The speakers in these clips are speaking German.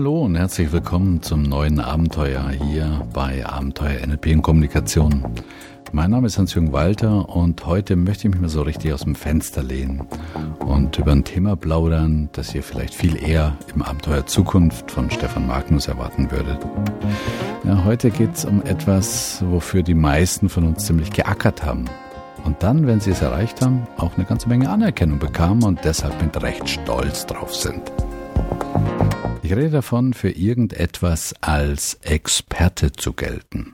Hallo und herzlich willkommen zum neuen Abenteuer hier bei Abenteuer NLP und Kommunikation. Mein Name ist Hans-Jürgen Walter und heute möchte ich mich mal so richtig aus dem Fenster lehnen und über ein Thema plaudern, das ihr vielleicht viel eher im Abenteuer Zukunft von Stefan Magnus erwarten würdet. Ja, heute geht es um etwas, wofür die meisten von uns ziemlich geackert haben. Und dann, wenn sie es erreicht haben, auch eine ganze Menge Anerkennung bekamen und deshalb mit Recht stolz drauf sind. Ich rede davon, für irgendetwas als Experte zu gelten.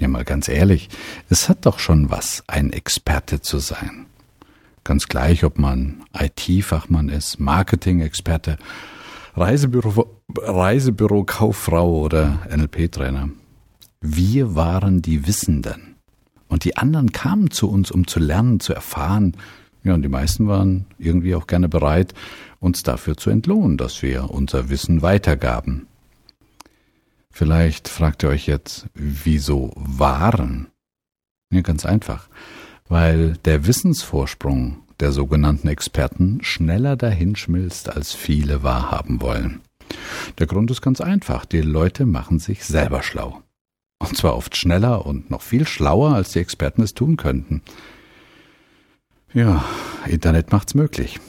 Ja, mal ganz ehrlich, es hat doch schon was, ein Experte zu sein. Ganz gleich, ob man IT-Fachmann ist, Marketing-Experte, Reisebüro, Reisebüro-Kauffrau oder NLP-Trainer. Wir waren die Wissenden. Und die anderen kamen zu uns, um zu lernen, zu erfahren. Ja, und die meisten waren irgendwie auch gerne bereit, uns dafür zu entlohnen, dass wir unser Wissen weitergaben. Vielleicht fragt ihr euch jetzt, wieso waren? Ja, ganz einfach, weil der Wissensvorsprung der sogenannten Experten schneller dahinschmilzt, als viele wahrhaben wollen. Der Grund ist ganz einfach, die Leute machen sich selber schlau. Und zwar oft schneller und noch viel schlauer, als die Experten es tun könnten. Ja, Internet macht's möglich.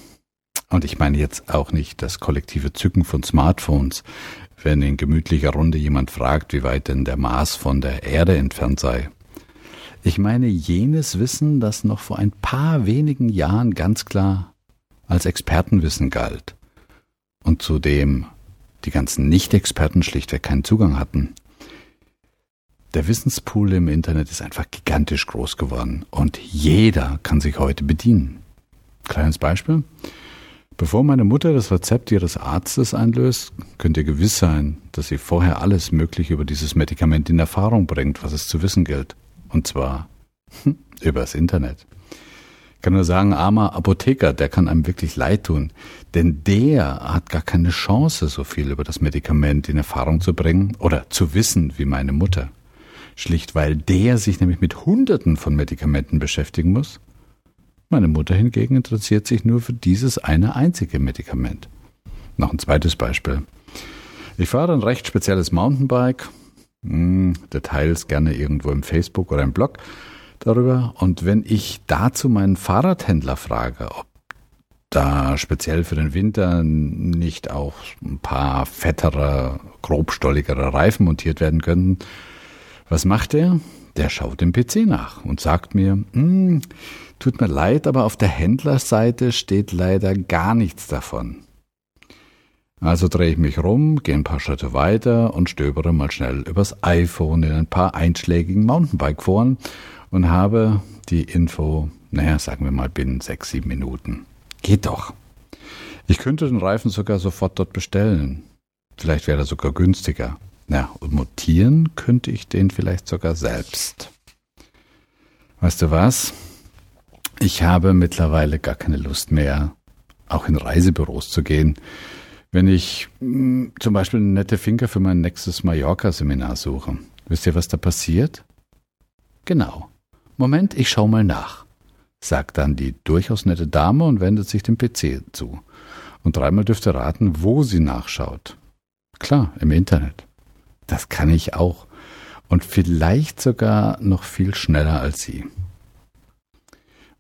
Und ich meine jetzt auch nicht das kollektive Zücken von Smartphones, wenn in gemütlicher Runde jemand fragt, wie weit denn der Mars von der Erde entfernt sei. Ich meine jenes Wissen, das noch vor ein paar wenigen Jahren ganz klar als Expertenwissen galt und zu dem die ganzen Nicht-Experten schlichtweg keinen Zugang hatten. Der Wissenspool im Internet ist einfach gigantisch groß geworden und jeder kann sich heute bedienen. Kleines Beispiel. Bevor meine Mutter das Rezept ihres Arztes einlöst, könnt ihr gewiss sein, dass sie vorher alles Mögliche über dieses Medikament in Erfahrung bringt, was es zu wissen gilt. Und zwar hm, übers Internet. Ich kann nur sagen, armer Apotheker, der kann einem wirklich leid tun. Denn der hat gar keine Chance, so viel über das Medikament in Erfahrung zu bringen oder zu wissen wie meine Mutter. Schlicht weil der sich nämlich mit Hunderten von Medikamenten beschäftigen muss meine Mutter hingegen interessiert sich nur für dieses eine einzige Medikament. Noch ein zweites Beispiel. Ich fahre ein recht spezielles Mountainbike, hm, Details gerne irgendwo im Facebook oder im Blog darüber. Und wenn ich dazu meinen Fahrradhändler frage, ob da speziell für den Winter nicht auch ein paar fettere, grobstolligere Reifen montiert werden könnten, was macht er? Der schaut im PC nach und sagt mir, hm, Tut mir leid, aber auf der Händlerseite steht leider gar nichts davon. Also drehe ich mich rum, gehe ein paar Schritte weiter und stöbere mal schnell übers iPhone in ein paar einschlägigen Mountainbike-Foren und habe die Info, naja, sagen wir mal binnen sechs, sieben Minuten. Geht doch. Ich könnte den Reifen sogar sofort dort bestellen. Vielleicht wäre er sogar günstiger. Na, und mutieren könnte ich den vielleicht sogar selbst. Weißt du was? Ich habe mittlerweile gar keine Lust mehr, auch in Reisebüros zu gehen. Wenn ich mh, hm, zum Beispiel eine nette Finker für mein nächstes Mallorca-Seminar suche, wisst ihr, was da passiert? Genau. Moment, ich schau mal nach, sagt dann die durchaus nette Dame und wendet sich dem PC zu. Und dreimal dürft ihr raten, wo sie nachschaut. Klar, im Internet. Das kann ich auch. Und vielleicht sogar noch viel schneller als sie.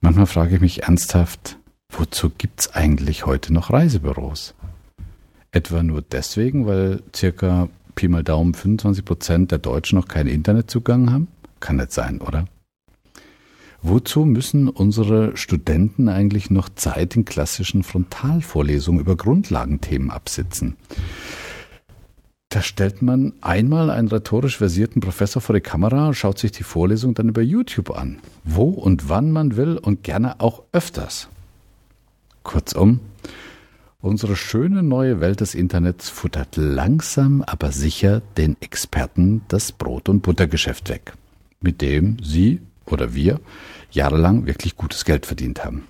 Manchmal frage ich mich ernsthaft, wozu gibt's eigentlich heute noch Reisebüros? Etwa nur deswegen, weil circa Pi mal Daumen 25 Prozent der Deutschen noch keinen Internetzugang haben? Kann nicht sein, oder? Wozu müssen unsere Studenten eigentlich noch Zeit in klassischen Frontalvorlesungen über Grundlagenthemen absitzen? Da stellt man einmal einen rhetorisch versierten Professor vor die Kamera und schaut sich die Vorlesung dann über YouTube an. Wo und wann man will und gerne auch öfters. Kurzum, unsere schöne neue Welt des Internets futtert langsam, aber sicher den Experten das Brot- und Buttergeschäft weg, mit dem sie oder wir jahrelang wirklich gutes Geld verdient haben.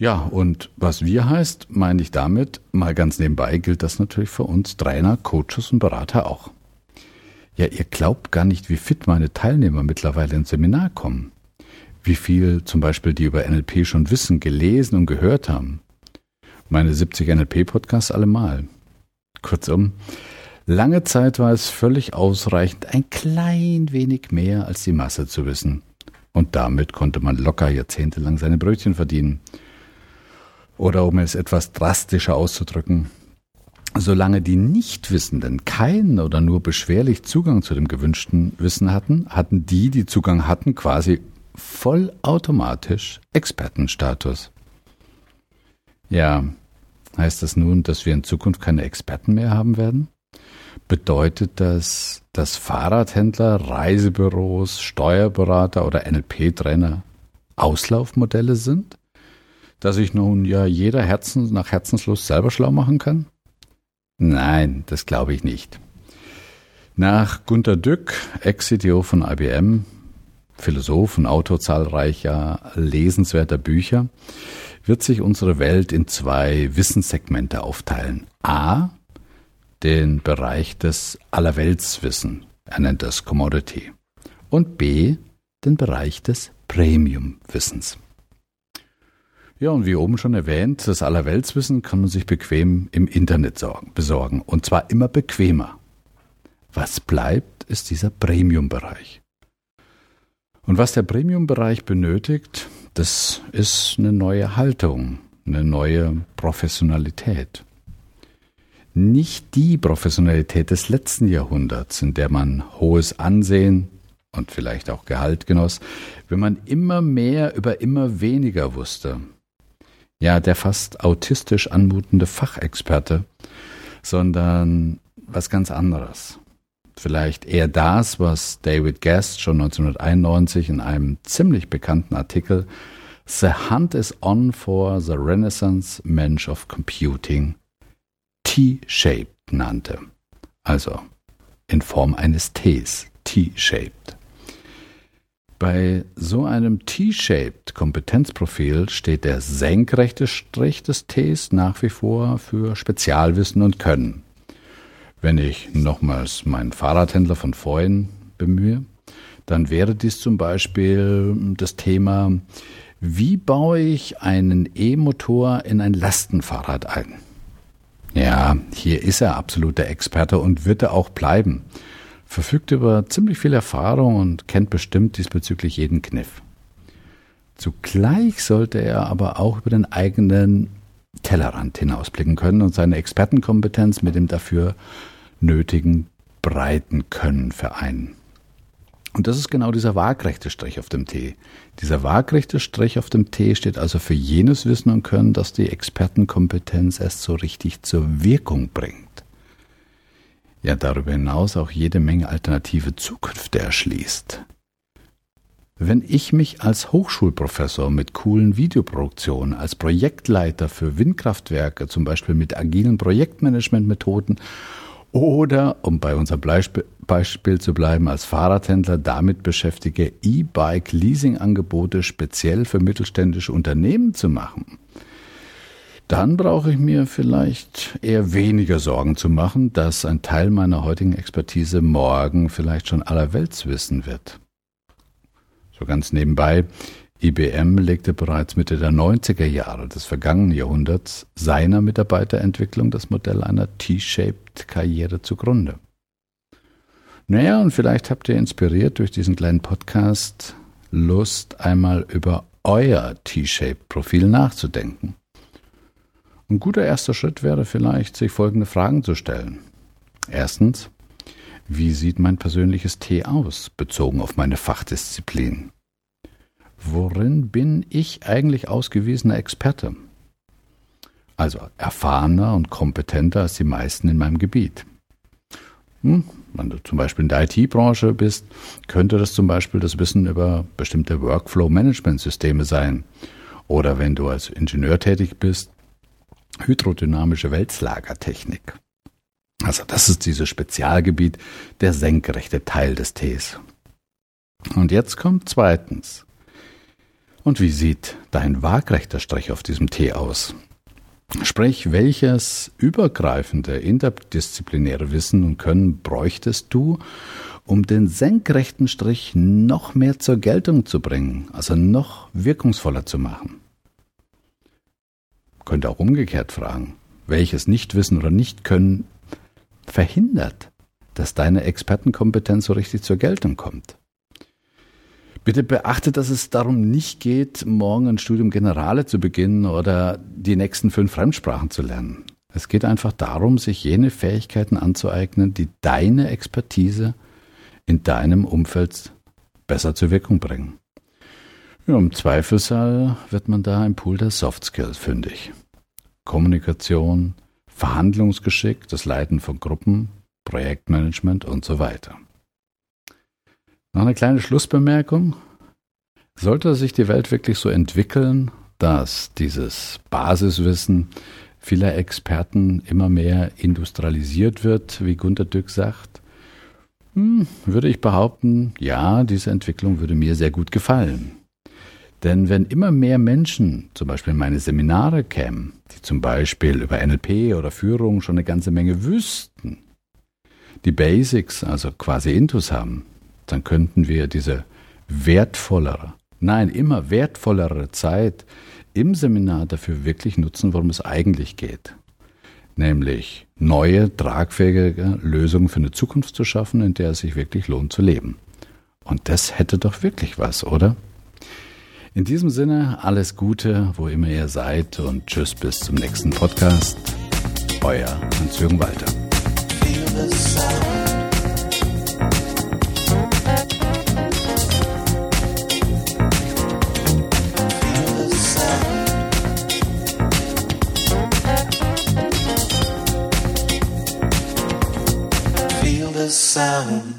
Ja, und was wir heißt, meine ich damit, mal ganz nebenbei gilt das natürlich für uns Trainer, Coaches und Berater auch. Ja, ihr glaubt gar nicht, wie fit meine Teilnehmer mittlerweile ins Seminar kommen. Wie viel zum Beispiel die über NLP schon wissen, gelesen und gehört haben. Meine 70 NLP-Podcasts allemal. Kurzum, lange Zeit war es völlig ausreichend, ein klein wenig mehr als die Masse zu wissen. Und damit konnte man locker jahrzehntelang seine Brötchen verdienen. Oder um es etwas drastischer auszudrücken, solange die Nichtwissenden keinen oder nur beschwerlich Zugang zu dem gewünschten Wissen hatten, hatten die, die Zugang hatten, quasi vollautomatisch Expertenstatus. Ja, heißt das nun, dass wir in Zukunft keine Experten mehr haben werden? Bedeutet das, dass Fahrradhändler, Reisebüros, Steuerberater oder NLP-Trainer Auslaufmodelle sind? Dass sich nun ja jeder Herzen, nach Herzenslust selber schlau machen kann? Nein, das glaube ich nicht. Nach Gunter Dück, Ex-CTO von IBM, Philosoph und Autor zahlreicher lesenswerter Bücher, wird sich unsere Welt in zwei Wissenssegmente aufteilen. A, den Bereich des Allerweltswissen, er nennt das Commodity. Und B, den Bereich des Premium-Wissens. Ja, und wie oben schon erwähnt, das Allerweltswissen kann man sich bequem im Internet sorgen, besorgen. Und zwar immer bequemer. Was bleibt, ist dieser Premium-Bereich. Und was der Premium-Bereich benötigt, das ist eine neue Haltung, eine neue Professionalität. Nicht die Professionalität des letzten Jahrhunderts, in der man hohes Ansehen und vielleicht auch Gehalt genoss, wenn man immer mehr über immer weniger wusste, ja, der fast autistisch anmutende Fachexperte, sondern was ganz anderes. Vielleicht eher das, was David Guest schon 1991 in einem ziemlich bekannten Artikel The Hunt is on for the Renaissance Mensch of Computing T-shaped nannte. Also in Form eines Ts, T-shaped. Bei so einem T-shaped Kompetenzprofil steht der senkrechte Strich des Ts nach wie vor für Spezialwissen und Können. Wenn ich nochmals meinen Fahrradhändler von vorhin bemühe, dann wäre dies zum Beispiel das Thema, wie baue ich einen E-Motor in ein Lastenfahrrad ein? Ja, hier ist er absoluter Experte und wird er auch bleiben verfügt über ziemlich viel Erfahrung und kennt bestimmt diesbezüglich jeden Kniff. Zugleich sollte er aber auch über den eigenen Tellerrand hinausblicken können und seine Expertenkompetenz mit dem dafür nötigen breiten Können vereinen. Und das ist genau dieser waagrechte Strich auf dem T. Dieser waagrechte Strich auf dem T steht also für jenes Wissen und Können, das die Expertenkompetenz erst so richtig zur Wirkung bringt ja darüber hinaus auch jede Menge alternative Zukünfte erschließt. Wenn ich mich als Hochschulprofessor mit coolen Videoproduktionen, als Projektleiter für Windkraftwerke, zum Beispiel mit agilen Projektmanagementmethoden oder, um bei unserem Beispiel zu bleiben, als Fahrradhändler damit beschäftige, E-Bike-Leasing-Angebote speziell für mittelständische Unternehmen zu machen, dann brauche ich mir vielleicht eher weniger Sorgen zu machen, dass ein Teil meiner heutigen Expertise morgen vielleicht schon allerweltswissen wird. So ganz nebenbei, IBM legte bereits Mitte der 90er Jahre des vergangenen Jahrhunderts seiner Mitarbeiterentwicklung das Modell einer T-shaped Karriere zugrunde. Naja, und vielleicht habt ihr inspiriert durch diesen kleinen Podcast Lust, einmal über euer T-shaped Profil nachzudenken. Ein guter erster Schritt wäre vielleicht, sich folgende Fragen zu stellen. Erstens, wie sieht mein persönliches T aus, bezogen auf meine Fachdisziplin? Worin bin ich eigentlich ausgewiesener Experte? Also erfahrener und kompetenter als die meisten in meinem Gebiet. Hm, wenn du zum Beispiel in der IT-Branche bist, könnte das zum Beispiel das Wissen über bestimmte Workflow-Management-Systeme sein. Oder wenn du als Ingenieur tätig bist, hydrodynamische Wälzlagertechnik. Also das ist dieses Spezialgebiet, der senkrechte Teil des Tees. Und jetzt kommt zweitens. Und wie sieht dein waagrechter Strich auf diesem Tee aus? Sprich, welches übergreifende interdisziplinäre Wissen und Können bräuchtest du, um den senkrechten Strich noch mehr zur Geltung zu bringen, also noch wirkungsvoller zu machen? Könnte auch umgekehrt fragen. Welches Nichtwissen oder Nichtkönnen verhindert, dass deine Expertenkompetenz so richtig zur Geltung kommt. Bitte beachte, dass es darum nicht geht, morgen ein Studium Generale zu beginnen oder die nächsten fünf Fremdsprachen zu lernen. Es geht einfach darum, sich jene Fähigkeiten anzueignen, die deine Expertise in deinem Umfeld besser zur Wirkung bringen. Ja, Im Zweifelsfall wird man da im Pool der Soft Skills fündig. Kommunikation, Verhandlungsgeschick, das Leiten von Gruppen, Projektmanagement und so weiter. Noch eine kleine Schlussbemerkung. Sollte sich die Welt wirklich so entwickeln, dass dieses Basiswissen vieler Experten immer mehr industrialisiert wird, wie Gunter Dück sagt, hm, würde ich behaupten, ja, diese Entwicklung würde mir sehr gut gefallen. Denn wenn immer mehr Menschen zum Beispiel in meine Seminare kämen, die zum Beispiel über NLP oder Führung schon eine ganze Menge wüssten, die Basics, also quasi Intus haben, dann könnten wir diese wertvollere, nein, immer wertvollere Zeit im Seminar dafür wirklich nutzen, worum es eigentlich geht. Nämlich neue, tragfähige Lösungen für eine Zukunft zu schaffen, in der es sich wirklich lohnt zu leben. Und das hätte doch wirklich was, oder? In diesem Sinne, alles Gute, wo immer ihr seid und tschüss bis zum nächsten Podcast. Euer Hans-Jürgen Walter. sound